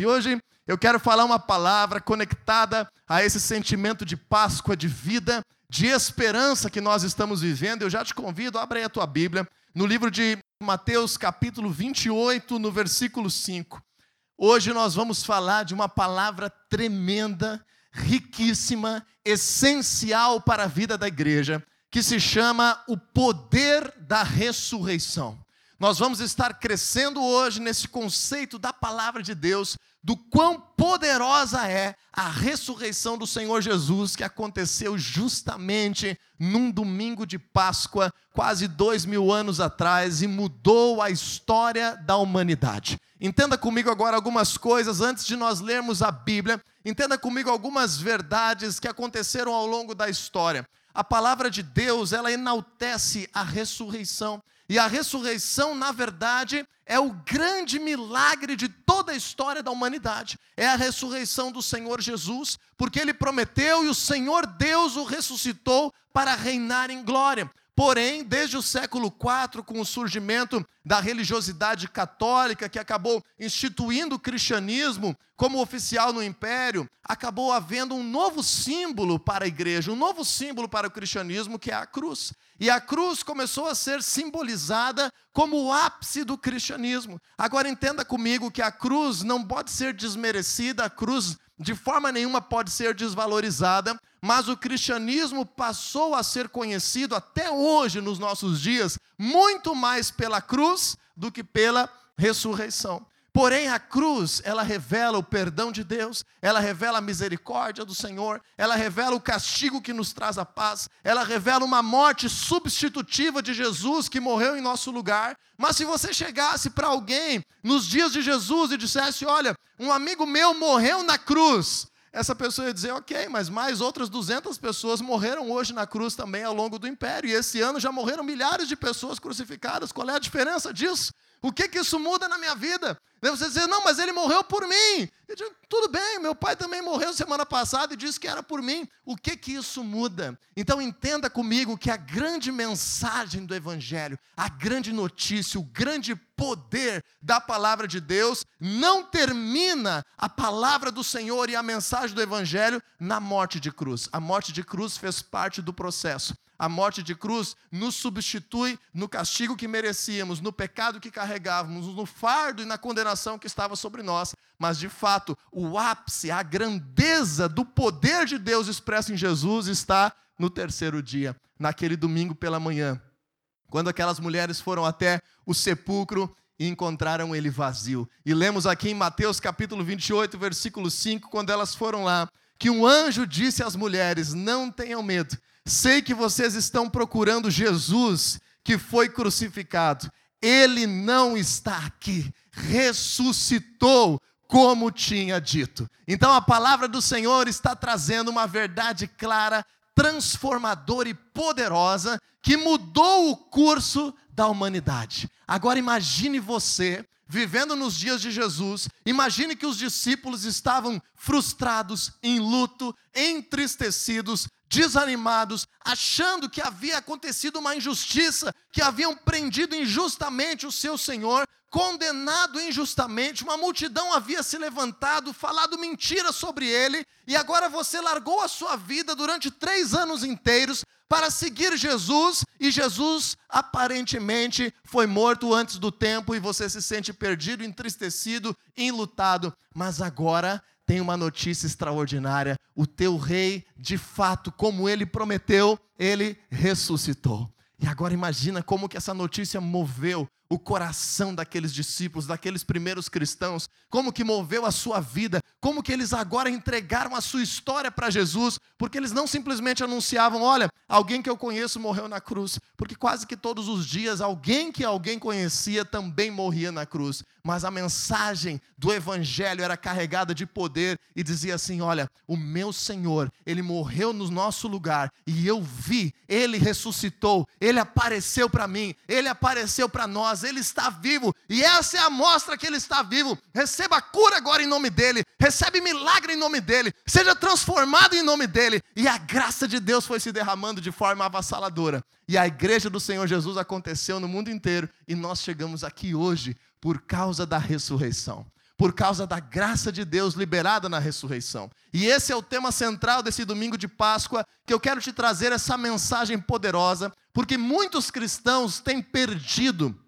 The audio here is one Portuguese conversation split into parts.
E hoje eu quero falar uma palavra conectada a esse sentimento de Páscoa, de vida, de esperança que nós estamos vivendo. Eu já te convido, abre aí a tua Bíblia, no livro de Mateus, capítulo 28, no versículo 5. Hoje nós vamos falar de uma palavra tremenda, riquíssima, essencial para a vida da igreja, que se chama o poder da ressurreição. Nós vamos estar crescendo hoje nesse conceito da palavra de Deus, do quão poderosa é a ressurreição do Senhor Jesus, que aconteceu justamente num domingo de Páscoa, quase dois mil anos atrás, e mudou a história da humanidade. Entenda comigo agora algumas coisas antes de nós lermos a Bíblia. Entenda comigo algumas verdades que aconteceram ao longo da história. A palavra de Deus, ela enaltece a ressurreição. E a ressurreição, na verdade, é o grande milagre de toda a história da humanidade. É a ressurreição do Senhor Jesus, porque ele prometeu e o Senhor Deus o ressuscitou para reinar em glória. Porém, desde o século IV, com o surgimento da religiosidade católica, que acabou instituindo o cristianismo como oficial no império, acabou havendo um novo símbolo para a igreja, um novo símbolo para o cristianismo, que é a cruz. E a cruz começou a ser simbolizada como o ápice do cristianismo. Agora entenda comigo que a cruz não pode ser desmerecida, a cruz de forma nenhuma pode ser desvalorizada, mas o cristianismo passou a ser conhecido até hoje, nos nossos dias, muito mais pela cruz do que pela ressurreição. Porém, a cruz, ela revela o perdão de Deus, ela revela a misericórdia do Senhor, ela revela o castigo que nos traz a paz, ela revela uma morte substitutiva de Jesus que morreu em nosso lugar. Mas se você chegasse para alguém nos dias de Jesus e dissesse: Olha, um amigo meu morreu na cruz, essa pessoa ia dizer, ok, mas mais outras 200 pessoas morreram hoje na cruz também ao longo do império, e esse ano já morreram milhares de pessoas crucificadas. Qual é a diferença disso? O que, que isso muda na minha vida? Você dizer, não, mas ele morreu por mim. Eu digo, tudo bem, meu pai também morreu semana passada e disse que era por mim. O que que isso muda? Então entenda comigo que a grande mensagem do Evangelho, a grande notícia, o grande poder da palavra de Deus, não termina a palavra do Senhor e a mensagem do Evangelho na morte de cruz. A morte de cruz fez parte do processo. A morte de cruz nos substitui no castigo que merecíamos, no pecado que carregávamos, no fardo e na condenação que estava sobre nós. Mas, de fato, o ápice, a grandeza do poder de Deus expresso em Jesus está no terceiro dia, naquele domingo pela manhã, quando aquelas mulheres foram até o sepulcro e encontraram ele vazio. E lemos aqui em Mateus capítulo 28, versículo 5, quando elas foram lá, que um anjo disse às mulheres: Não tenham medo, Sei que vocês estão procurando Jesus que foi crucificado. Ele não está aqui, ressuscitou, como tinha dito. Então a palavra do Senhor está trazendo uma verdade clara, transformadora e poderosa que mudou o curso da humanidade. Agora imagine você vivendo nos dias de Jesus, imagine que os discípulos estavam frustrados, em luto, entristecidos, desanimados, achando que havia acontecido uma injustiça, que haviam prendido injustamente o seu Senhor, condenado injustamente, uma multidão havia se levantado, falado mentira sobre ele, e agora você largou a sua vida durante três anos inteiros para seguir Jesus, e Jesus aparentemente foi morto antes do tempo, e você se sente perdido, entristecido, enlutado, mas agora tem uma notícia extraordinária: o teu rei, de fato, como ele prometeu, ele ressuscitou. E agora imagina como que essa notícia moveu o coração daqueles discípulos, daqueles primeiros cristãos, como que moveu a sua vida, como que eles agora entregaram a sua história para Jesus, porque eles não simplesmente anunciavam, olha, alguém que eu conheço morreu na cruz, porque quase que todos os dias alguém que alguém conhecia também morria na cruz, mas a mensagem do evangelho era carregada de poder e dizia assim, olha, o meu Senhor, ele morreu no nosso lugar e eu vi, ele ressuscitou, ele apareceu para mim, ele apareceu para nós mas ele está vivo, e essa é a mostra que ele está vivo. Receba cura agora em nome dele, recebe milagre em nome dele, seja transformado em nome dele, e a graça de Deus foi se derramando de forma avassaladora. E a igreja do Senhor Jesus aconteceu no mundo inteiro, e nós chegamos aqui hoje por causa da ressurreição. por causa da graça de Deus liberada na ressurreição. E esse é o tema central desse domingo de Páscoa, que eu quero te trazer essa mensagem poderosa, porque muitos cristãos têm perdido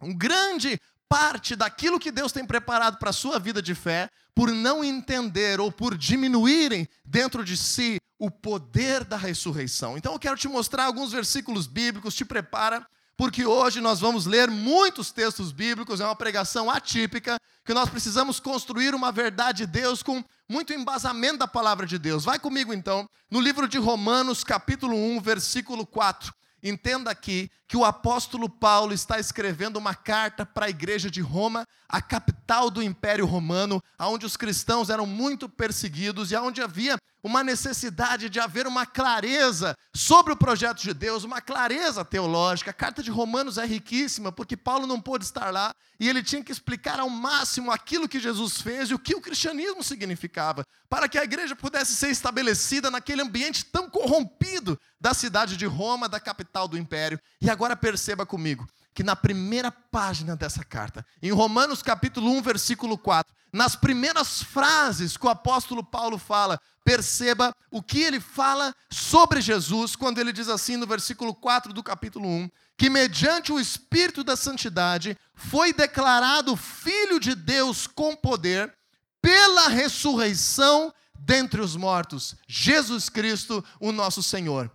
um grande parte daquilo que Deus tem preparado para a sua vida de fé, por não entender ou por diminuírem dentro de si o poder da ressurreição. Então eu quero te mostrar alguns versículos bíblicos, te prepara porque hoje nós vamos ler muitos textos bíblicos, é uma pregação atípica, que nós precisamos construir uma verdade de Deus com muito embasamento da palavra de Deus. Vai comigo então, no livro de Romanos, capítulo 1, versículo 4. Entenda aqui que o apóstolo Paulo está escrevendo uma carta para a igreja de Roma, a capital do Império Romano, onde os cristãos eram muito perseguidos e onde havia uma necessidade de haver uma clareza sobre o projeto de Deus, uma clareza teológica. A carta de Romanos é riquíssima, porque Paulo não pôde estar lá e ele tinha que explicar ao máximo aquilo que Jesus fez e o que o cristianismo significava, para que a igreja pudesse ser estabelecida naquele ambiente tão corrompido da cidade de Roma, da capital do império. E agora perceba comigo que na primeira página dessa carta, em Romanos capítulo 1, versículo 4, nas primeiras frases que o apóstolo Paulo fala, perceba o que ele fala sobre Jesus, quando ele diz assim no versículo 4 do capítulo 1, que mediante o Espírito da Santidade foi declarado Filho de Deus com poder, pela ressurreição dentre os mortos, Jesus Cristo, o nosso Senhor.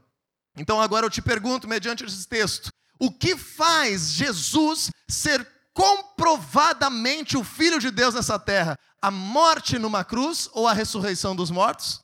Então agora eu te pergunto, mediante esse texto, o que faz Jesus ser comprovadamente o Filho de Deus nessa terra? A morte numa cruz ou a ressurreição dos mortos?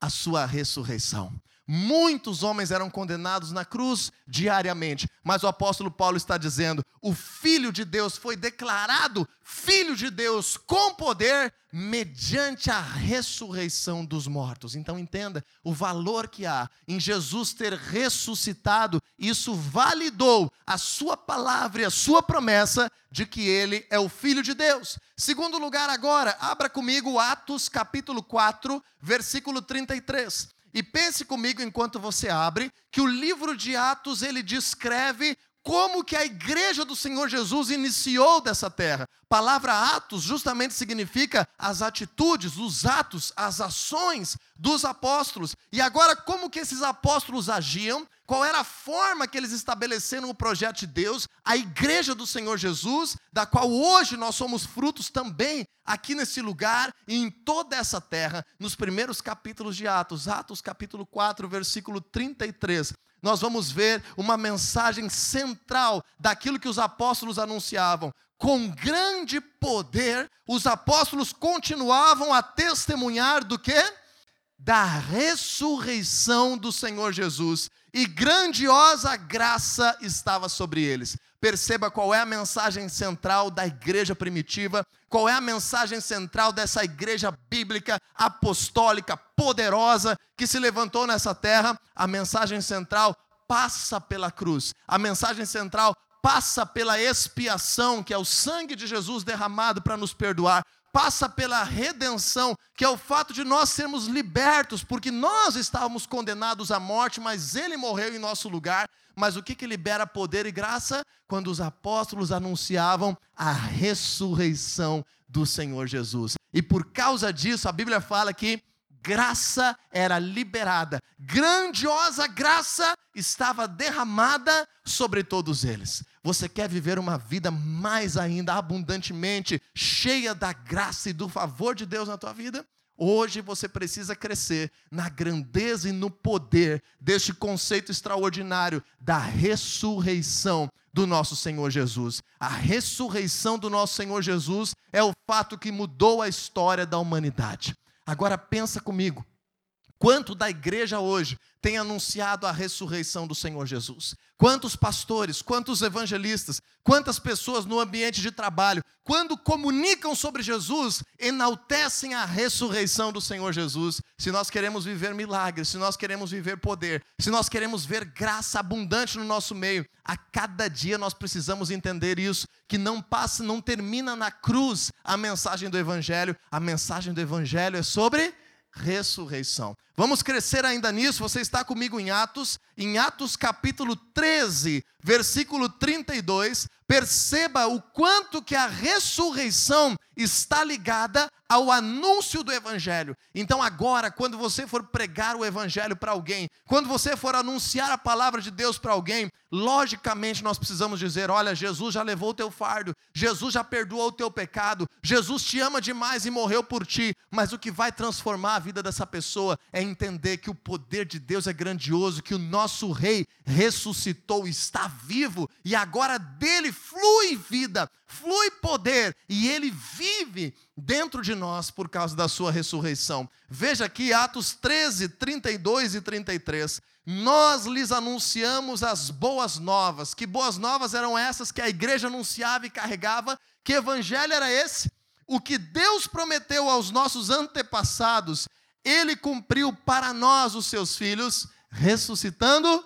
A sua ressurreição. Muitos homens eram condenados na cruz diariamente, mas o apóstolo Paulo está dizendo: o Filho de Deus foi declarado Filho de Deus com poder mediante a ressurreição dos mortos. Então entenda o valor que há em Jesus ter ressuscitado, isso validou a sua palavra e a sua promessa de que ele é o Filho de Deus. Segundo lugar, agora, abra comigo Atos capítulo 4, versículo 33. E pense comigo enquanto você abre, que o livro de Atos ele descreve como que a igreja do Senhor Jesus iniciou dessa terra. Palavra atos justamente significa as atitudes, os atos, as ações dos apóstolos. E agora como que esses apóstolos agiam? Qual era a forma que eles estabeleceram o projeto de Deus? A igreja do Senhor Jesus, da qual hoje nós somos frutos também aqui nesse lugar e em toda essa terra, nos primeiros capítulos de Atos, Atos capítulo 4, versículo 33 nós vamos ver uma mensagem central daquilo que os apóstolos anunciavam. Com grande poder, os apóstolos continuavam a testemunhar do que? Da ressurreição do Senhor Jesus. E grandiosa graça estava sobre eles. Perceba qual é a mensagem central da igreja primitiva, qual é a mensagem central dessa igreja bíblica, apostólica, poderosa, que se levantou nessa terra. A mensagem central passa pela cruz. A mensagem central passa pela expiação, que é o sangue de Jesus derramado para nos perdoar. Passa pela redenção, que é o fato de nós sermos libertos, porque nós estávamos condenados à morte, mas Ele morreu em nosso lugar. Mas o que, que libera poder e graça? Quando os apóstolos anunciavam a ressurreição do Senhor Jesus. E por causa disso, a Bíblia fala que graça era liberada, grandiosa graça estava derramada sobre todos eles. Você quer viver uma vida mais ainda abundantemente cheia da graça e do favor de Deus na tua vida? Hoje você precisa crescer na grandeza e no poder deste conceito extraordinário da ressurreição do nosso Senhor Jesus. A ressurreição do nosso Senhor Jesus é o fato que mudou a história da humanidade. Agora pensa comigo. Quanto da igreja hoje tem anunciado a ressurreição do Senhor Jesus? Quantos pastores, quantos evangelistas, quantas pessoas no ambiente de trabalho, quando comunicam sobre Jesus, enaltecem a ressurreição do Senhor Jesus? Se nós queremos viver milagres, se nós queremos viver poder, se nós queremos ver graça abundante no nosso meio, a cada dia nós precisamos entender isso, que não passa, não termina na cruz a mensagem do evangelho, a mensagem do evangelho é sobre ressurreição. Vamos crescer ainda nisso. Você está comigo em Atos, em Atos capítulo 13, versículo 32. Perceba o quanto que a ressurreição está ligada ao anúncio do Evangelho. Então, agora, quando você for pregar o Evangelho para alguém, quando você for anunciar a palavra de Deus para alguém, logicamente nós precisamos dizer: olha, Jesus já levou o teu fardo, Jesus já perdoou o teu pecado, Jesus te ama demais e morreu por ti. Mas o que vai transformar a vida dessa pessoa é entender que o poder de Deus é grandioso, que o nosso Rei ressuscitou, está vivo e agora dele flui vida, flui poder e ele vive dentro de nós por causa da sua ressurreição. Veja aqui Atos 13, 32 e 33. Nós lhes anunciamos as boas novas. Que boas novas eram essas que a igreja anunciava e carregava? Que evangelho era esse? O que Deus prometeu aos nossos antepassados, ele cumpriu para nós, os seus filhos, ressuscitando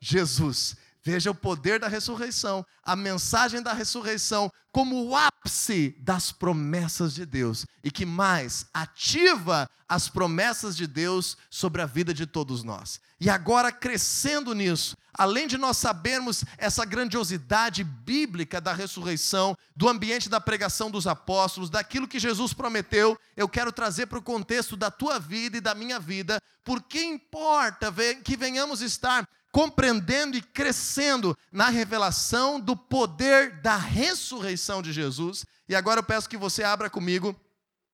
Jesus. Veja o poder da ressurreição, a mensagem da ressurreição como o ápice das promessas de Deus e que mais ativa as promessas de Deus sobre a vida de todos nós. E agora, crescendo nisso, além de nós sabermos essa grandiosidade bíblica da ressurreição, do ambiente da pregação dos apóstolos, daquilo que Jesus prometeu, eu quero trazer para o contexto da tua vida e da minha vida, porque importa que venhamos estar compreendendo e crescendo na revelação do poder da ressurreição de Jesus. E agora eu peço que você abra comigo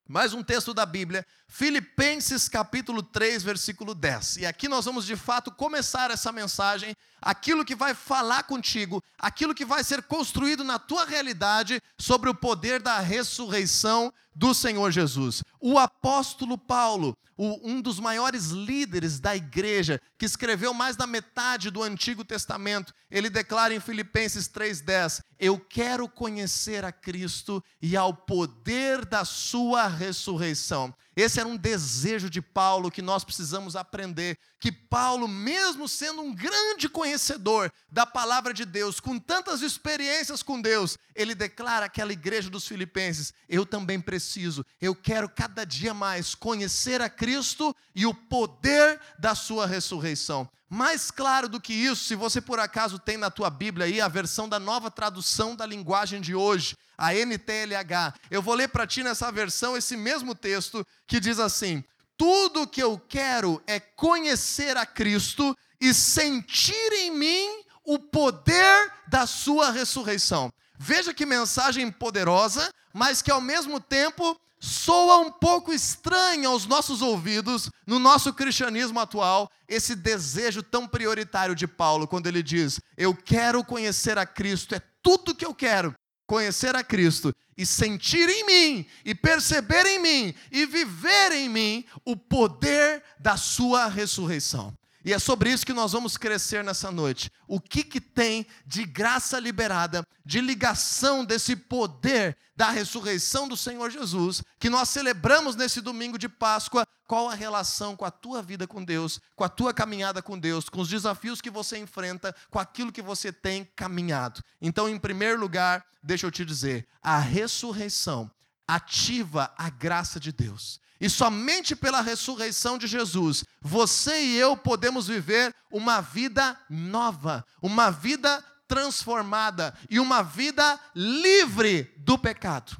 mais um texto da Bíblia, Filipenses capítulo 3, versículo 10. E aqui nós vamos de fato começar essa mensagem, aquilo que vai falar contigo, aquilo que vai ser construído na tua realidade sobre o poder da ressurreição do Senhor Jesus. O apóstolo Paulo, um dos maiores líderes da igreja, que escreveu mais da metade do Antigo Testamento, ele declara em Filipenses 3:10: "Eu quero conhecer a Cristo e ao poder da sua ressurreição". Esse era um desejo de Paulo que nós precisamos aprender. Que Paulo, mesmo sendo um grande conhecedor da palavra de Deus, com tantas experiências com Deus, ele declara àquela igreja dos Filipenses: Eu também preciso, eu quero cada dia mais conhecer a Cristo e o poder da sua ressurreição. Mais claro do que isso, se você por acaso tem na tua Bíblia aí a versão da nova tradução da linguagem de hoje, a NTLH, eu vou ler para ti nessa versão esse mesmo texto que diz assim: Tudo que eu quero é conhecer a Cristo e sentir em mim o poder da sua ressurreição. Veja que mensagem poderosa, mas que ao mesmo tempo soa um pouco estranho aos nossos ouvidos, no nosso cristianismo atual, esse desejo tão prioritário de Paulo, quando ele diz: Eu quero conhecer a Cristo, é tudo que eu quero, conhecer a Cristo e sentir em mim, e perceber em mim, e viver em mim o poder da Sua ressurreição. E é sobre isso que nós vamos crescer nessa noite. O que, que tem de graça liberada, de ligação desse poder da ressurreição do Senhor Jesus, que nós celebramos nesse domingo de Páscoa? Qual a relação com a tua vida com Deus, com a tua caminhada com Deus, com os desafios que você enfrenta, com aquilo que você tem caminhado? Então, em primeiro lugar, deixa eu te dizer, a ressurreição ativa a graça de Deus. E somente pela ressurreição de Jesus, você e eu podemos viver uma vida nova, uma vida transformada e uma vida livre do pecado.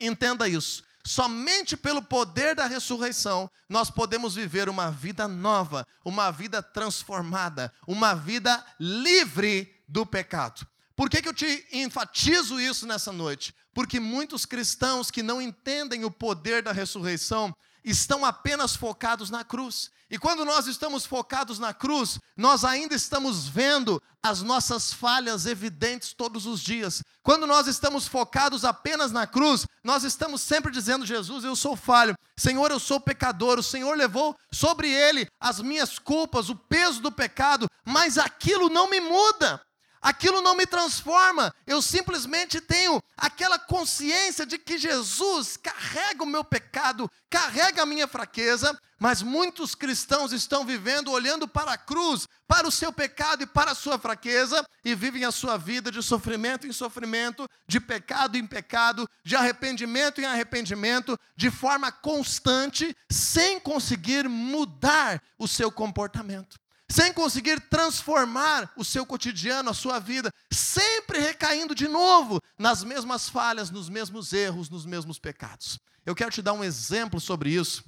Entenda isso. Somente pelo poder da ressurreição nós podemos viver uma vida nova, uma vida transformada, uma vida livre do pecado. Por que, que eu te enfatizo isso nessa noite? Porque muitos cristãos que não entendem o poder da ressurreição estão apenas focados na cruz. E quando nós estamos focados na cruz, nós ainda estamos vendo as nossas falhas evidentes todos os dias. Quando nós estamos focados apenas na cruz, nós estamos sempre dizendo: Jesus, eu sou falho. Senhor, eu sou pecador. O Senhor levou sobre ele as minhas culpas, o peso do pecado, mas aquilo não me muda aquilo não me transforma, eu simplesmente tenho aquela consciência de que Jesus carrega o meu pecado, carrega a minha fraqueza, mas muitos cristãos estão vivendo olhando para a cruz, para o seu pecado e para a sua fraqueza, e vivem a sua vida de sofrimento em sofrimento, de pecado em pecado, de arrependimento em arrependimento, de forma constante, sem conseguir mudar o seu comportamento sem conseguir transformar o seu cotidiano, a sua vida, sempre recaindo de novo nas mesmas falhas, nos mesmos erros, nos mesmos pecados. Eu quero te dar um exemplo sobre isso,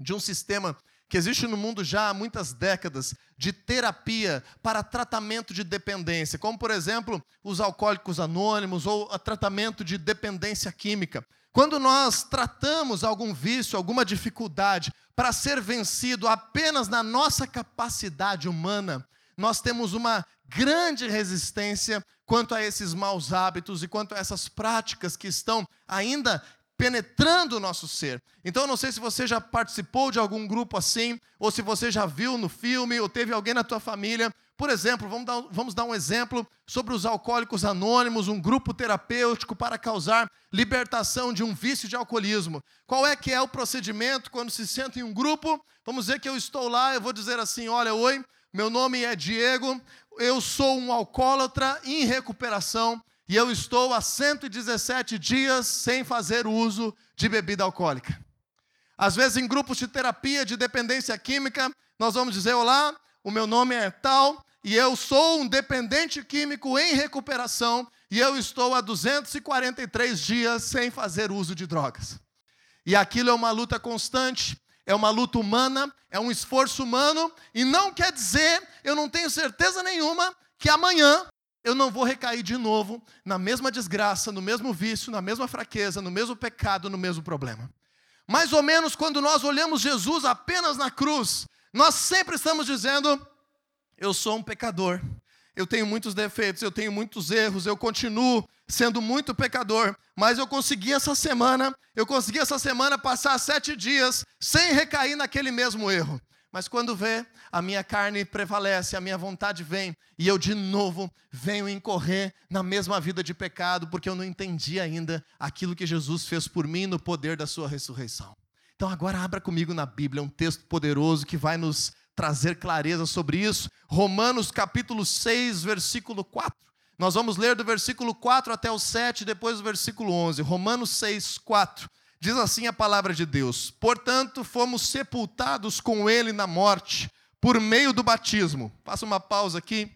de um sistema que existe no mundo já há muitas décadas de terapia para tratamento de dependência, como por exemplo os alcoólicos anônimos ou tratamento de dependência química. Quando nós tratamos algum vício, alguma dificuldade para ser vencido apenas na nossa capacidade humana, nós temos uma grande resistência quanto a esses maus hábitos e quanto a essas práticas que estão ainda penetrando o nosso ser. Então, não sei se você já participou de algum grupo assim, ou se você já viu no filme, ou teve alguém na tua família. Por exemplo, vamos dar, vamos dar um exemplo sobre os alcoólicos anônimos, um grupo terapêutico para causar libertação de um vício de alcoolismo. Qual é que é o procedimento quando se senta em um grupo? Vamos dizer que eu estou lá, eu vou dizer assim: olha, oi, meu nome é Diego, eu sou um alcoólatra em recuperação e eu estou há 117 dias sem fazer uso de bebida alcoólica. Às vezes, em grupos de terapia de dependência química, nós vamos dizer: Olá, o meu nome é tal, e eu sou um dependente químico em recuperação, e eu estou há 243 dias sem fazer uso de drogas. E aquilo é uma luta constante, é uma luta humana, é um esforço humano, e não quer dizer, eu não tenho certeza nenhuma, que amanhã eu não vou recair de novo na mesma desgraça, no mesmo vício, na mesma fraqueza, no mesmo pecado, no mesmo problema. Mais ou menos quando nós olhamos Jesus apenas na cruz, nós sempre estamos dizendo: eu sou um pecador, eu tenho muitos defeitos, eu tenho muitos erros, eu continuo sendo muito pecador, mas eu consegui essa semana, eu consegui essa semana passar sete dias sem recair naquele mesmo erro. Mas quando vê, a minha carne prevalece, a minha vontade vem, e eu de novo venho incorrer na mesma vida de pecado, porque eu não entendi ainda aquilo que Jesus fez por mim no poder da sua ressurreição. Então agora abra comigo na Bíblia um texto poderoso que vai nos trazer clareza sobre isso. Romanos capítulo 6, versículo 4. Nós vamos ler do versículo 4 até o 7, depois do versículo 11. Romanos 6, 4. Diz assim a palavra de Deus: Portanto, fomos sepultados com ele na morte, por meio do batismo. Faça uma pausa aqui,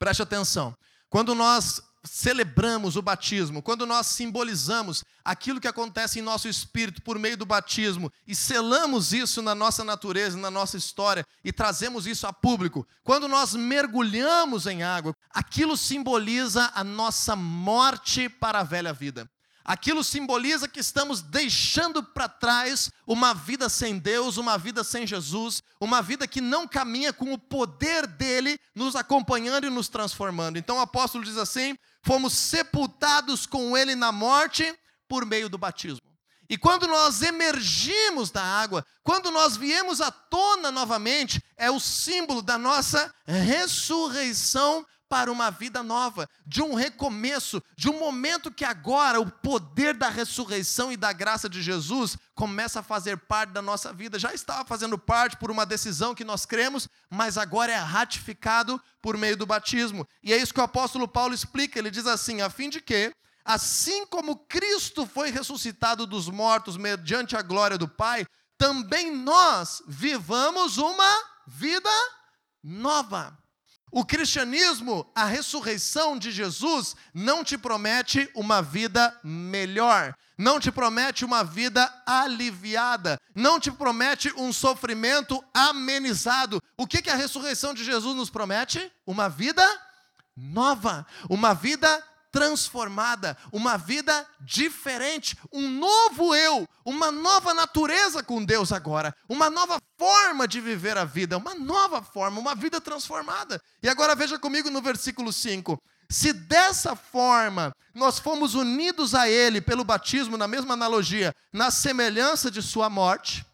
preste atenção. Quando nós celebramos o batismo, quando nós simbolizamos aquilo que acontece em nosso espírito por meio do batismo e selamos isso na nossa natureza, na nossa história e trazemos isso a público, quando nós mergulhamos em água, aquilo simboliza a nossa morte para a velha vida. Aquilo simboliza que estamos deixando para trás uma vida sem Deus, uma vida sem Jesus, uma vida que não caminha com o poder dele nos acompanhando e nos transformando. Então o apóstolo diz assim: fomos sepultados com ele na morte por meio do batismo. E quando nós emergimos da água, quando nós viemos à tona novamente, é o símbolo da nossa ressurreição para uma vida nova, de um recomeço, de um momento que agora o poder da ressurreição e da graça de Jesus começa a fazer parte da nossa vida. Já estava fazendo parte por uma decisão que nós cremos, mas agora é ratificado por meio do batismo. E é isso que o apóstolo Paulo explica. Ele diz assim: a fim de que, assim como Cristo foi ressuscitado dos mortos mediante a glória do Pai, também nós vivamos uma vida nova. O cristianismo, a ressurreição de Jesus, não te promete uma vida melhor, não te promete uma vida aliviada, não te promete um sofrimento amenizado. O que, que a ressurreição de Jesus nos promete? Uma vida nova, uma vida transformada, uma vida diferente, um novo eu, uma nova natureza com Deus agora, uma nova forma de viver a vida, uma nova forma, uma vida transformada. E agora veja comigo no versículo 5. Se dessa forma nós fomos unidos a Ele pelo batismo, na mesma analogia, na semelhança de Sua morte,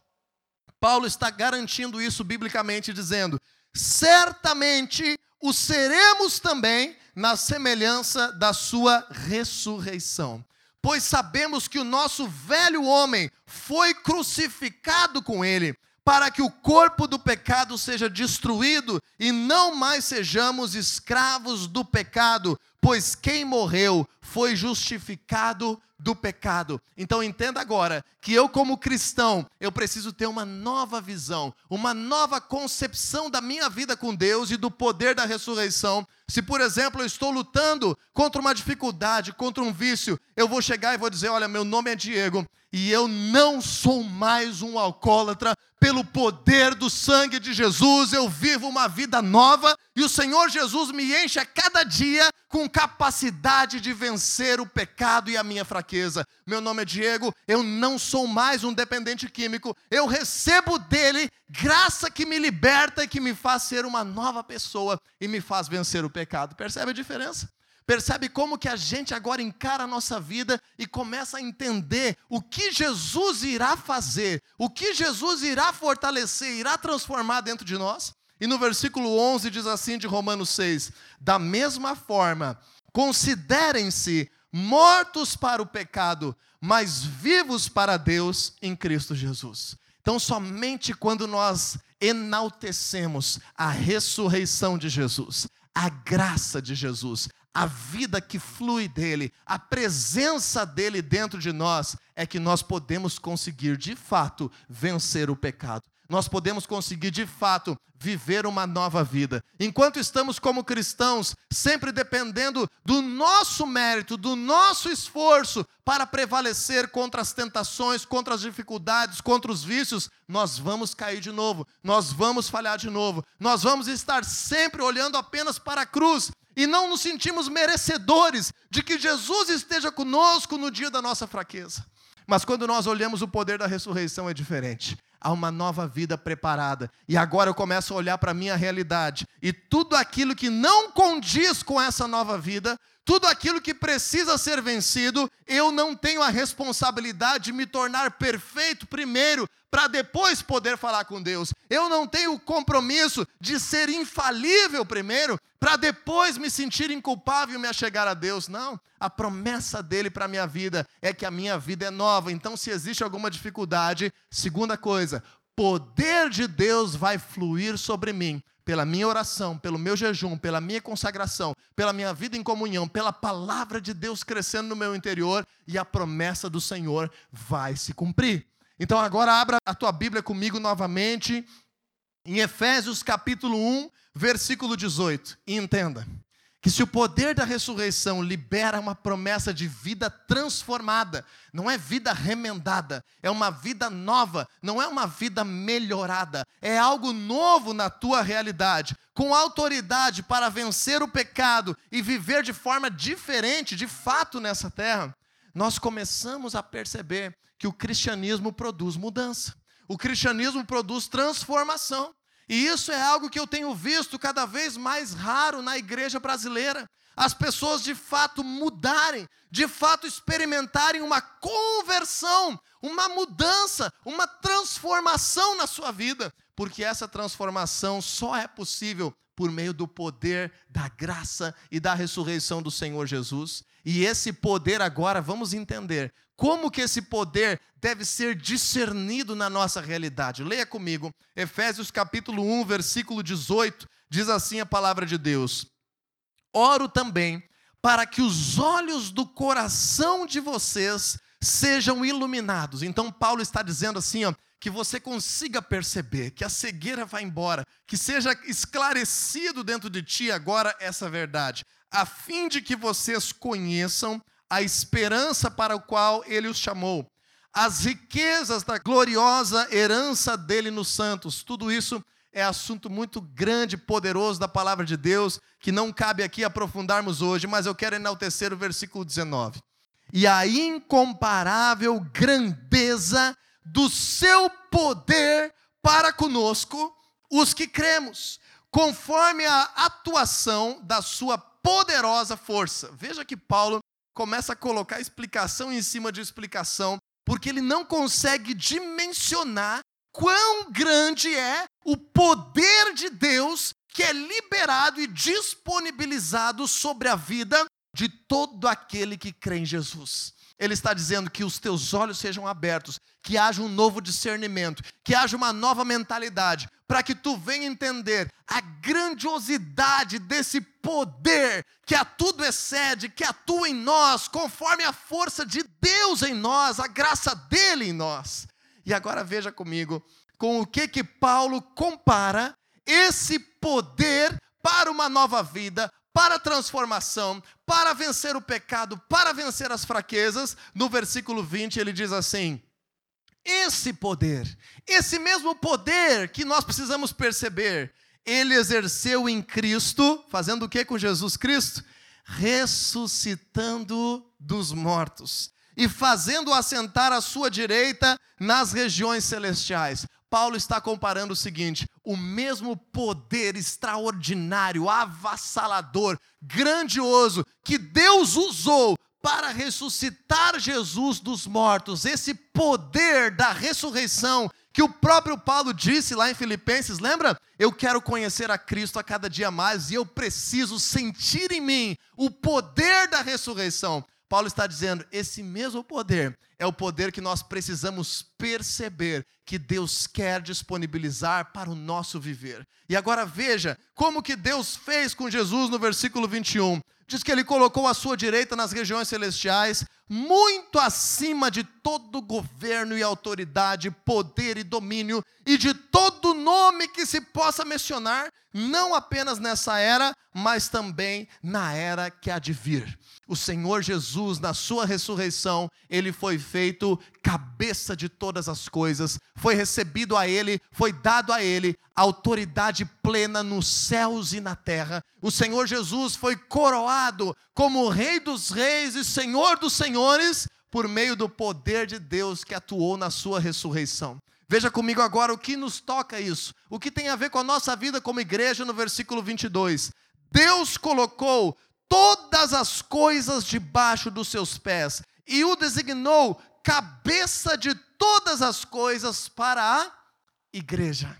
Paulo está garantindo isso biblicamente, dizendo: certamente o seremos também na semelhança da sua ressurreição. Pois sabemos que o nosso velho homem foi crucificado com ele, para que o corpo do pecado seja destruído e não mais sejamos escravos do pecado, pois quem morreu foi justificado do pecado. Então entenda agora que eu como cristão, eu preciso ter uma nova visão, uma nova concepção da minha vida com Deus e do poder da ressurreição. Se, por exemplo, eu estou lutando contra uma dificuldade, contra um vício, eu vou chegar e vou dizer: "Olha, meu nome é Diego e eu não sou mais um alcoólatra, pelo poder do sangue de Jesus, eu vivo uma vida nova e o Senhor Jesus me enche a cada dia com capacidade de vencer o pecado e a minha fraqueza. Meu nome é Diego, eu não sou mais um dependente químico, eu recebo dele graça que me liberta e que me faz ser uma nova pessoa e me faz vencer o pecado. Percebe a diferença? Percebe como que a gente agora encara a nossa vida e começa a entender o que Jesus irá fazer, o que Jesus irá fortalecer, irá transformar dentro de nós? E no versículo 11 diz assim de Romanos 6: Da mesma forma, considerem-se mortos para o pecado, mas vivos para Deus em Cristo Jesus. Então, somente quando nós enaltecemos a ressurreição de Jesus, a graça de Jesus, a vida que flui dele, a presença dele dentro de nós, é que nós podemos conseguir de fato vencer o pecado. Nós podemos conseguir de fato viver uma nova vida. Enquanto estamos como cristãos, sempre dependendo do nosso mérito, do nosso esforço para prevalecer contra as tentações, contra as dificuldades, contra os vícios, nós vamos cair de novo, nós vamos falhar de novo, nós vamos estar sempre olhando apenas para a cruz e não nos sentimos merecedores de que Jesus esteja conosco no dia da nossa fraqueza. Mas quando nós olhamos o poder da ressurreição é diferente. Há uma nova vida preparada. E agora eu começo a olhar para a minha realidade. E tudo aquilo que não condiz com essa nova vida, tudo aquilo que precisa ser vencido, eu não tenho a responsabilidade de me tornar perfeito primeiro, para depois poder falar com Deus. Eu não tenho o compromisso de ser infalível primeiro, para depois me sentir inculpável e me achegar a Deus. Não, a promessa dele para a minha vida é que a minha vida é nova. Então, se existe alguma dificuldade, segunda coisa, poder de Deus vai fluir sobre mim pela minha oração, pelo meu jejum, pela minha consagração, pela minha vida em comunhão, pela palavra de Deus crescendo no meu interior e a promessa do Senhor vai se cumprir. Então agora abra a tua Bíblia comigo novamente em Efésios capítulo 1, versículo 18 e entenda que se o poder da ressurreição libera uma promessa de vida transformada, não é vida remendada, é uma vida nova, não é uma vida melhorada, é algo novo na tua realidade, com autoridade para vencer o pecado e viver de forma diferente, de fato, nessa terra. Nós começamos a perceber que o cristianismo produz mudança, o cristianismo produz transformação. E isso é algo que eu tenho visto cada vez mais raro na igreja brasileira. As pessoas de fato mudarem, de fato experimentarem uma conversão, uma mudança, uma transformação na sua vida, porque essa transformação só é possível por meio do poder da graça e da ressurreição do Senhor Jesus. E esse poder agora, vamos entender, como que esse poder deve ser discernido na nossa realidade? Leia comigo, Efésios capítulo 1, versículo 18, diz assim a palavra de Deus: Oro também para que os olhos do coração de vocês sejam iluminados. Então Paulo está dizendo assim, ó, que você consiga perceber, que a cegueira vá embora, que seja esclarecido dentro de ti agora essa verdade, a fim de que vocês conheçam a esperança para o qual ele os chamou, as riquezas da gloriosa herança dele nos santos. Tudo isso é assunto muito grande, poderoso da palavra de Deus, que não cabe aqui aprofundarmos hoje, mas eu quero enaltecer o versículo 19. E a incomparável grandeza do seu poder para conosco, os que cremos, conforme a atuação da sua poderosa força. Veja que Paulo começa a colocar explicação em cima de explicação, porque ele não consegue dimensionar quão grande é o poder de Deus que é liberado e disponibilizado sobre a vida de todo aquele que crê em Jesus. Ele está dizendo que os teus olhos sejam abertos, que haja um novo discernimento, que haja uma nova mentalidade, para que tu venha entender a grandiosidade desse poder que a tudo excede, que atua em nós, conforme a força de Deus em nós, a graça dele em nós. E agora veja comigo com o que que Paulo compara esse poder para uma nova vida, para a transformação, para vencer o pecado, para vencer as fraquezas. No versículo 20 ele diz assim: esse poder, esse mesmo poder que nós precisamos perceber, ele exerceu em Cristo, fazendo o que com Jesus Cristo? Ressuscitando dos mortos e fazendo assentar à sua direita nas regiões celestiais. Paulo está comparando o seguinte: o mesmo poder extraordinário, avassalador, grandioso que Deus usou para ressuscitar Jesus dos mortos, esse poder da ressurreição que o próprio Paulo disse lá em Filipenses, lembra? Eu quero conhecer a Cristo a cada dia mais e eu preciso sentir em mim o poder da ressurreição. Paulo está dizendo: esse mesmo poder é o poder que nós precisamos perceber que Deus quer disponibilizar para o nosso viver. E agora veja como que Deus fez com Jesus no versículo 21. Diz que ele colocou a sua direita nas regiões celestiais, muito acima de todo governo e autoridade, poder e domínio, e de todo nome que se possa mencionar, não apenas nessa era, mas também na era que há de vir. O Senhor Jesus, na sua ressurreição, ele foi feito cabeça de todas as coisas, foi recebido a ele, foi dado a ele autoridade plena nos céus e na terra. O Senhor Jesus foi coroado como Rei dos Reis e Senhor dos Senhores por meio do poder de Deus que atuou na sua ressurreição. Veja comigo agora o que nos toca isso, o que tem a ver com a nossa vida como igreja no versículo 22. Deus colocou todas as coisas debaixo dos seus pés e o designou cabeça de todas as coisas para a igreja.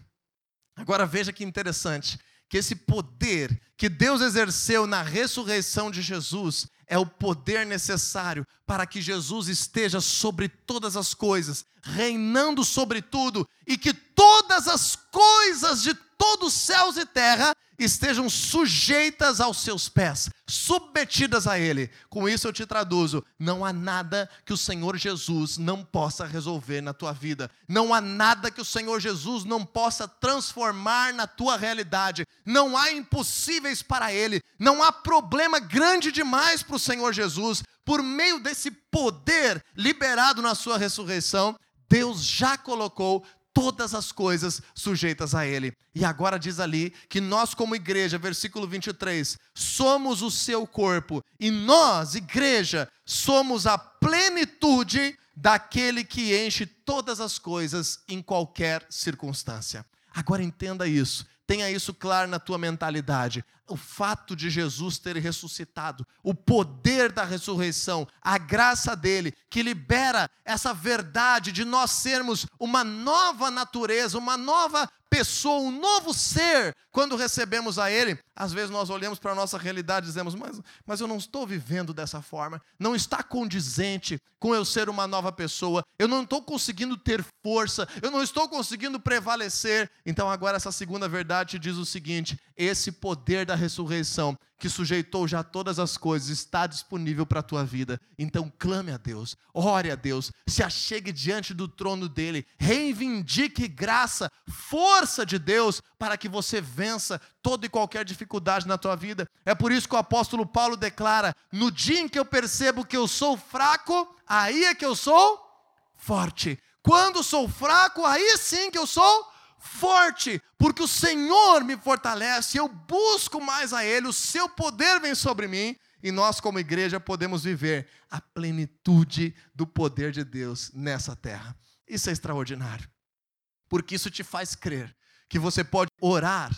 Agora veja que interessante, que esse poder que Deus exerceu na ressurreição de Jesus é o poder necessário para que Jesus esteja sobre todas as coisas, reinando sobre tudo, e que todas as coisas de todos os céus e terra estejam sujeitas aos seus pés, submetidas a Ele. Com isso eu te traduzo: não há nada que o Senhor Jesus não possa resolver na tua vida, não há nada que o Senhor Jesus não possa transformar na tua realidade, não há impossíveis para Ele, não há problema grande demais para o Senhor Jesus. Por meio desse poder liberado na Sua ressurreição, Deus já colocou todas as coisas sujeitas a Ele. E agora diz ali que nós, como igreja, versículo 23, somos o seu corpo, e nós, igreja, somos a plenitude daquele que enche todas as coisas em qualquer circunstância. Agora entenda isso. Tenha isso claro na tua mentalidade. O fato de Jesus ter ressuscitado, o poder da ressurreição, a graça dele, que libera essa verdade de nós sermos uma nova natureza, uma nova pessoa, um novo ser, quando recebemos a Ele, às vezes nós olhamos para a nossa realidade e dizemos, mas, mas eu não estou vivendo dessa forma, não está condizente com eu ser uma nova pessoa, eu não estou conseguindo ter força, eu não estou conseguindo prevalecer. Então, agora, essa segunda verdade diz o seguinte: esse poder da ressurreição que sujeitou já todas as coisas, está disponível para a tua vida. Então clame a Deus, ore a Deus, se achegue diante do trono dele, reivindique graça, força de Deus para que você vença toda e qualquer dificuldade na tua vida. É por isso que o apóstolo Paulo declara: no dia em que eu percebo que eu sou fraco, aí é que eu sou forte. Quando sou fraco, aí sim que eu sou forte, porque o Senhor me fortalece, eu busco mais a Ele, o seu poder vem sobre mim, e nós, como igreja, podemos viver a plenitude do poder de Deus nessa terra. Isso é extraordinário, porque isso te faz crer que você pode orar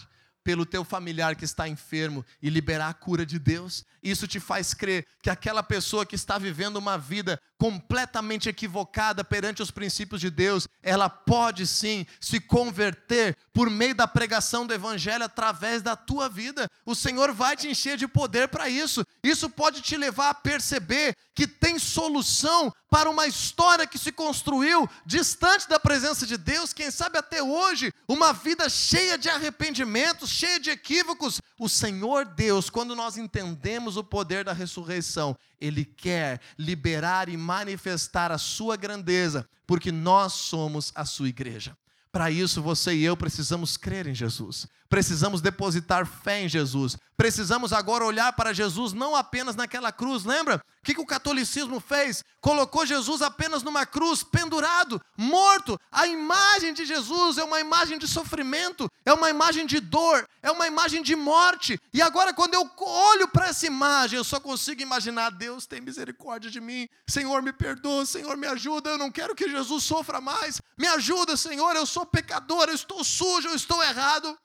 pelo teu familiar que está enfermo e liberar a cura de Deus. Isso te faz crer que aquela pessoa que está vivendo uma vida completamente equivocada perante os princípios de Deus, ela pode sim se converter por meio da pregação do evangelho através da tua vida. O Senhor vai te encher de poder para isso. Isso pode te levar a perceber que tem solução para uma história que se construiu distante da presença de Deus, quem sabe até hoje, uma vida cheia de arrependimentos, cheia de equívocos. O Senhor Deus, quando nós entendemos o poder da ressurreição, Ele quer liberar e manifestar a sua grandeza, porque nós somos a sua igreja. Para isso, você e eu precisamos crer em Jesus, precisamos depositar fé em Jesus, precisamos agora olhar para Jesus não apenas naquela cruz, lembra? O que, que o catolicismo fez? Colocou Jesus apenas numa cruz, pendurado, morto. A imagem de Jesus é uma imagem de sofrimento, é uma imagem de dor, é uma imagem de morte. E agora, quando eu olho para essa imagem, eu só consigo imaginar: Deus tem misericórdia de mim, Senhor, me perdoa, Senhor, me ajuda. Eu não quero que Jesus sofra mais, me ajuda, Senhor, eu sou pecador, eu estou sujo, eu estou errado.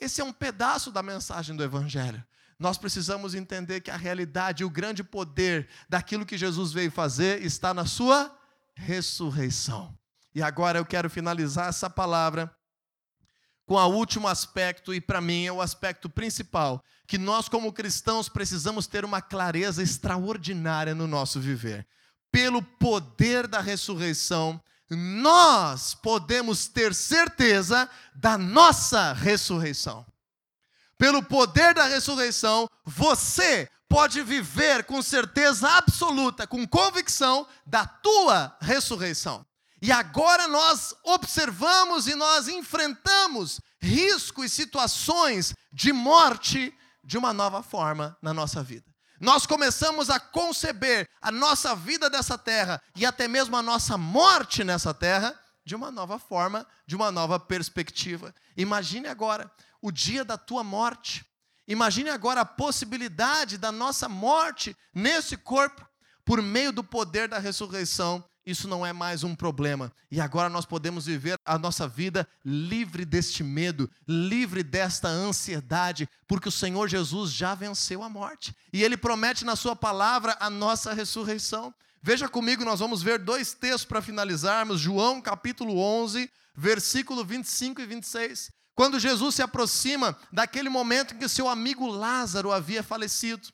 Esse é um pedaço da mensagem do Evangelho. Nós precisamos entender que a realidade o grande poder daquilo que Jesus veio fazer está na sua ressurreição. E agora eu quero finalizar essa palavra com o último aspecto, e para mim é o aspecto principal, que nós, como cristãos, precisamos ter uma clareza extraordinária no nosso viver. Pelo poder da ressurreição, nós podemos ter certeza da nossa ressurreição. Pelo poder da ressurreição, você pode viver com certeza absoluta, com convicção da tua ressurreição. E agora nós observamos e nós enfrentamos riscos e situações de morte de uma nova forma na nossa vida nós começamos a conceber a nossa vida dessa terra e até mesmo a nossa morte nessa terra de uma nova forma, de uma nova perspectiva. Imagine agora o dia da tua morte. Imagine agora a possibilidade da nossa morte nesse corpo por meio do poder da ressurreição isso não é mais um problema. E agora nós podemos viver a nossa vida livre deste medo, livre desta ansiedade, porque o Senhor Jesus já venceu a morte. E Ele promete na Sua palavra a nossa ressurreição. Veja comigo, nós vamos ver dois textos para finalizarmos. João capítulo 11, versículo 25 e 26. Quando Jesus se aproxima daquele momento em que seu amigo Lázaro havia falecido.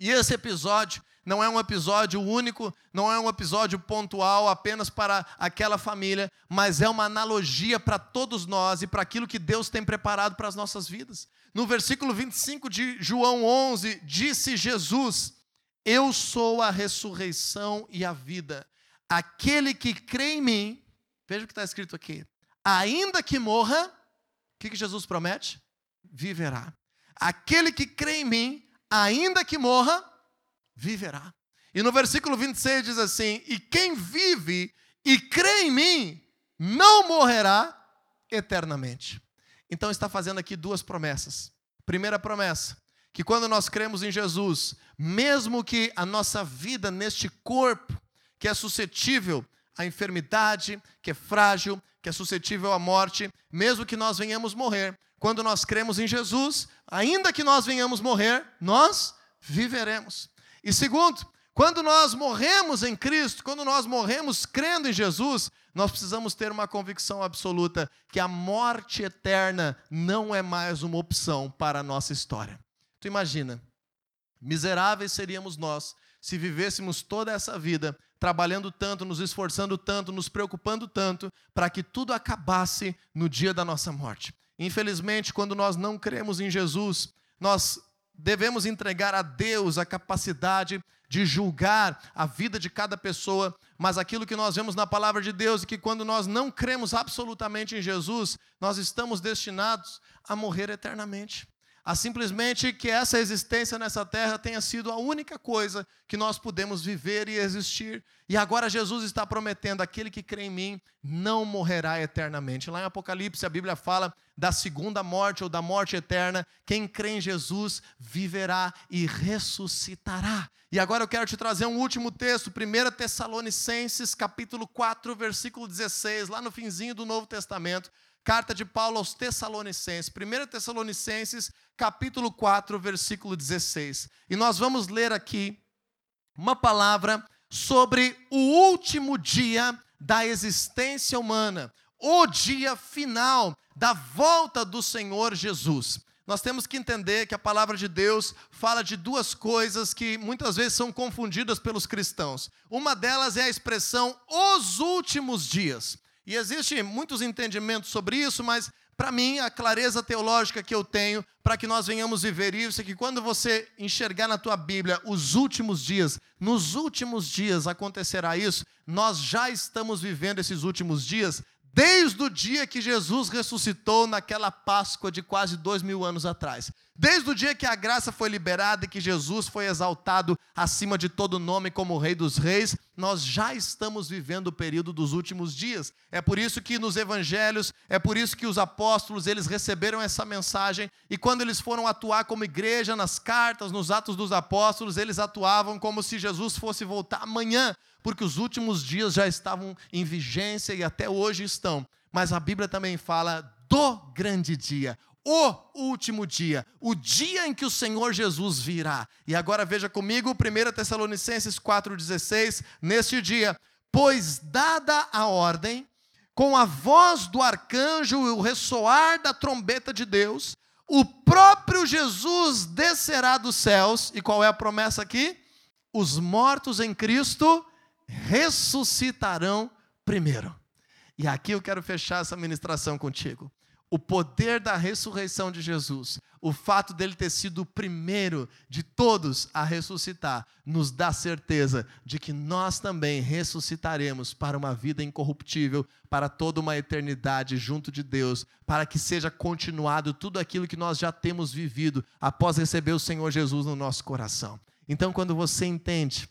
E esse episódio não é um episódio único, não é um episódio pontual apenas para aquela família, mas é uma analogia para todos nós e para aquilo que Deus tem preparado para as nossas vidas. No versículo 25 de João 11, disse Jesus: Eu sou a ressurreição e a vida. Aquele que crê em mim, veja o que está escrito aqui, ainda que morra, o que, que Jesus promete? Viverá. Aquele que crê em mim, ainda que morra, viverá. E no versículo 26 diz assim: E quem vive e crê em mim não morrerá eternamente. Então está fazendo aqui duas promessas. Primeira promessa, que quando nós cremos em Jesus, mesmo que a nossa vida neste corpo, que é suscetível à enfermidade, que é frágil, que é suscetível à morte, mesmo que nós venhamos morrer, quando nós cremos em Jesus, ainda que nós venhamos morrer, nós viveremos. E segundo, quando nós morremos em Cristo, quando nós morremos crendo em Jesus, nós precisamos ter uma convicção absoluta que a morte eterna não é mais uma opção para a nossa história. Tu imagina, miseráveis seríamos nós se vivêssemos toda essa vida trabalhando tanto, nos esforçando tanto, nos preocupando tanto, para que tudo acabasse no dia da nossa morte. Infelizmente, quando nós não cremos em Jesus, nós devemos entregar a Deus a capacidade de julgar a vida de cada pessoa, mas aquilo que nós vemos na palavra de Deus é que quando nós não cremos absolutamente em Jesus, nós estamos destinados a morrer eternamente a simplesmente que essa existência nessa terra tenha sido a única coisa que nós podemos viver e existir. E agora Jesus está prometendo: aquele que crê em mim não morrerá eternamente. Lá em Apocalipse a Bíblia fala da segunda morte ou da morte eterna. Quem crê em Jesus viverá e ressuscitará. E agora eu quero te trazer um último texto, 1 Tessalonicenses, capítulo 4, versículo 16, lá no finzinho do Novo Testamento. Carta de Paulo aos Tessalonicenses, 1 Tessalonicenses, capítulo 4, versículo 16. E nós vamos ler aqui uma palavra sobre o último dia da existência humana, o dia final da volta do Senhor Jesus. nós temos que entender que a palavra de Deus fala de duas coisas que muitas vezes são confundidas pelos cristãos. Uma delas é a expressão os últimos dias. E existem muitos entendimentos sobre isso, mas para mim, a clareza teológica que eu tenho para que nós venhamos viver isso é que quando você enxergar na tua Bíblia os últimos dias, nos últimos dias acontecerá isso, nós já estamos vivendo esses últimos dias desde o dia que Jesus ressuscitou naquela Páscoa de quase dois mil anos atrás. Desde o dia que a graça foi liberada e que Jesus foi exaltado acima de todo nome como Rei dos Reis, nós já estamos vivendo o período dos últimos dias. É por isso que nos evangelhos, é por isso que os apóstolos, eles receberam essa mensagem e quando eles foram atuar como igreja nas cartas, nos atos dos apóstolos, eles atuavam como se Jesus fosse voltar amanhã porque os últimos dias já estavam em vigência e até hoje estão. Mas a Bíblia também fala do grande dia, o último dia, o dia em que o Senhor Jesus virá. E agora veja comigo 1 Tessalonicenses 4,16, neste dia, pois dada a ordem, com a voz do arcanjo e o ressoar da trombeta de Deus, o próprio Jesus descerá dos céus, e qual é a promessa aqui? Os mortos em Cristo ressuscitarão primeiro. E aqui eu quero fechar essa ministração contigo. O poder da ressurreição de Jesus, o fato dele ter sido o primeiro de todos a ressuscitar, nos dá certeza de que nós também ressuscitaremos para uma vida incorruptível, para toda uma eternidade junto de Deus, para que seja continuado tudo aquilo que nós já temos vivido após receber o Senhor Jesus no nosso coração. Então, quando você entende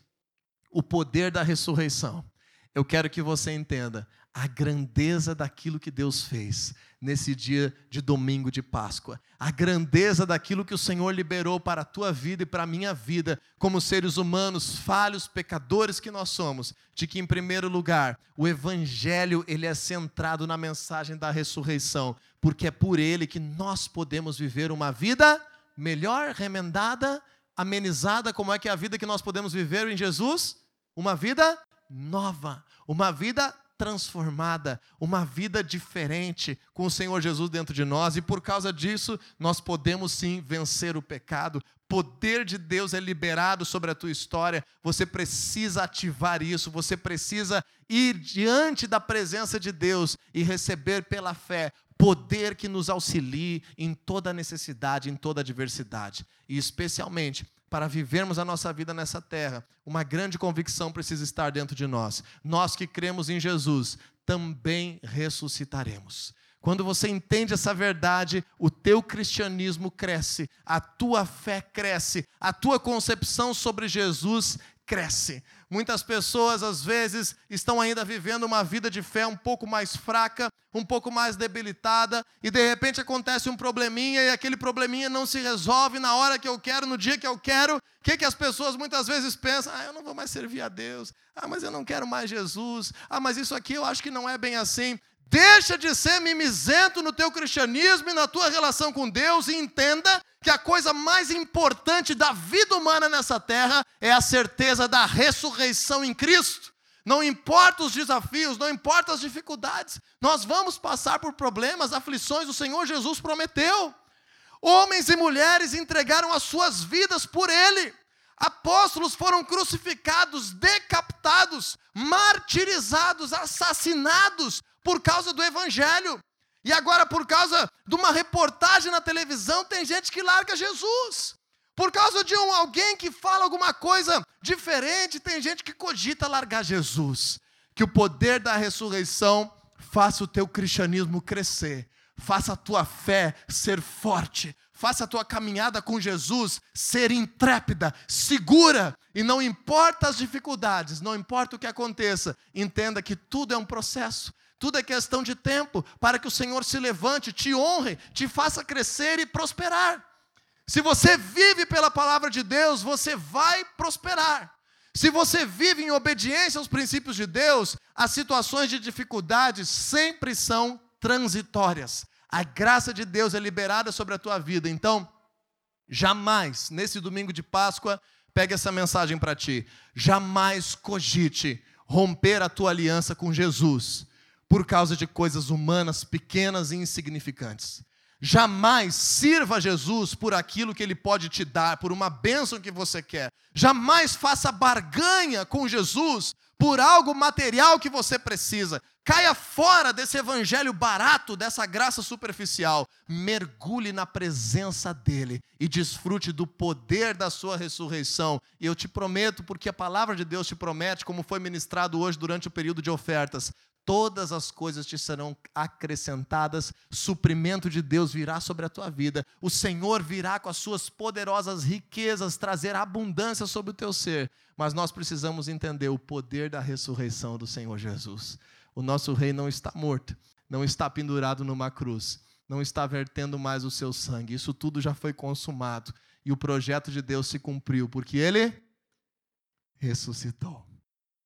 o poder da ressurreição, eu quero que você entenda a grandeza daquilo que Deus fez nesse dia de domingo de Páscoa, a grandeza daquilo que o Senhor liberou para a tua vida e para a minha vida, como seres humanos falhos, pecadores que nós somos, de que em primeiro lugar, o evangelho ele é centrado na mensagem da ressurreição, porque é por ele que nós podemos viver uma vida melhor, remendada, amenizada, como é que é a vida que nós podemos viver em Jesus? Uma vida nova, uma vida transformada, uma vida diferente com o Senhor Jesus dentro de nós, e por causa disso nós podemos sim vencer o pecado. Poder de Deus é liberado sobre a tua história. Você precisa ativar isso, você precisa ir diante da presença de Deus e receber pela fé poder que nos auxilie em toda necessidade, em toda adversidade, e especialmente para vivermos a nossa vida nessa terra, uma grande convicção precisa estar dentro de nós. Nós que cremos em Jesus também ressuscitaremos. Quando você entende essa verdade, o teu cristianismo cresce, a tua fé cresce, a tua concepção sobre Jesus cresce. Muitas pessoas, às vezes, estão ainda vivendo uma vida de fé um pouco mais fraca, um pouco mais debilitada, e de repente acontece um probleminha e aquele probleminha não se resolve na hora que eu quero, no dia que eu quero. O que, que as pessoas muitas vezes pensam? Ah, eu não vou mais servir a Deus. Ah, mas eu não quero mais Jesus. Ah, mas isso aqui eu acho que não é bem assim. Deixa de ser mimizento no teu cristianismo e na tua relação com Deus e entenda que a coisa mais importante da vida humana nessa terra é a certeza da ressurreição em Cristo. Não importa os desafios, não importa as dificuldades, nós vamos passar por problemas, aflições, o Senhor Jesus prometeu. Homens e mulheres entregaram as suas vidas por Ele. Apóstolos foram crucificados, decapitados, martirizados, assassinados por causa do Evangelho. E agora, por causa de uma reportagem na televisão, tem gente que larga Jesus. Por causa de um, alguém que fala alguma coisa diferente, tem gente que cogita largar Jesus. Que o poder da ressurreição faça o teu cristianismo crescer, faça a tua fé ser forte, faça a tua caminhada com Jesus ser intrépida, segura, e não importa as dificuldades, não importa o que aconteça, entenda que tudo é um processo. Tudo é questão de tempo para que o Senhor se levante, te honre, te faça crescer e prosperar. Se você vive pela palavra de Deus, você vai prosperar. Se você vive em obediência aos princípios de Deus, as situações de dificuldade sempre são transitórias. A graça de Deus é liberada sobre a tua vida. Então, jamais, nesse domingo de Páscoa, pegue essa mensagem para ti. Jamais cogite romper a tua aliança com Jesus por causa de coisas humanas pequenas e insignificantes. Jamais sirva Jesus por aquilo que ele pode te dar, por uma bênção que você quer. Jamais faça barganha com Jesus por algo material que você precisa. Caia fora desse evangelho barato, dessa graça superficial. Mergulhe na presença dele e desfrute do poder da sua ressurreição. E eu te prometo, porque a palavra de Deus te promete, como foi ministrado hoje durante o período de ofertas, todas as coisas te serão acrescentadas, suprimento de Deus virá sobre a tua vida, o Senhor virá com as suas poderosas riquezas trazer abundância sobre o teu ser, mas nós precisamos entender o poder da ressurreição do Senhor Jesus. O nosso rei não está morto, não está pendurado numa cruz, não está vertendo mais o seu sangue, isso tudo já foi consumado e o projeto de Deus se cumpriu, porque ele ressuscitou.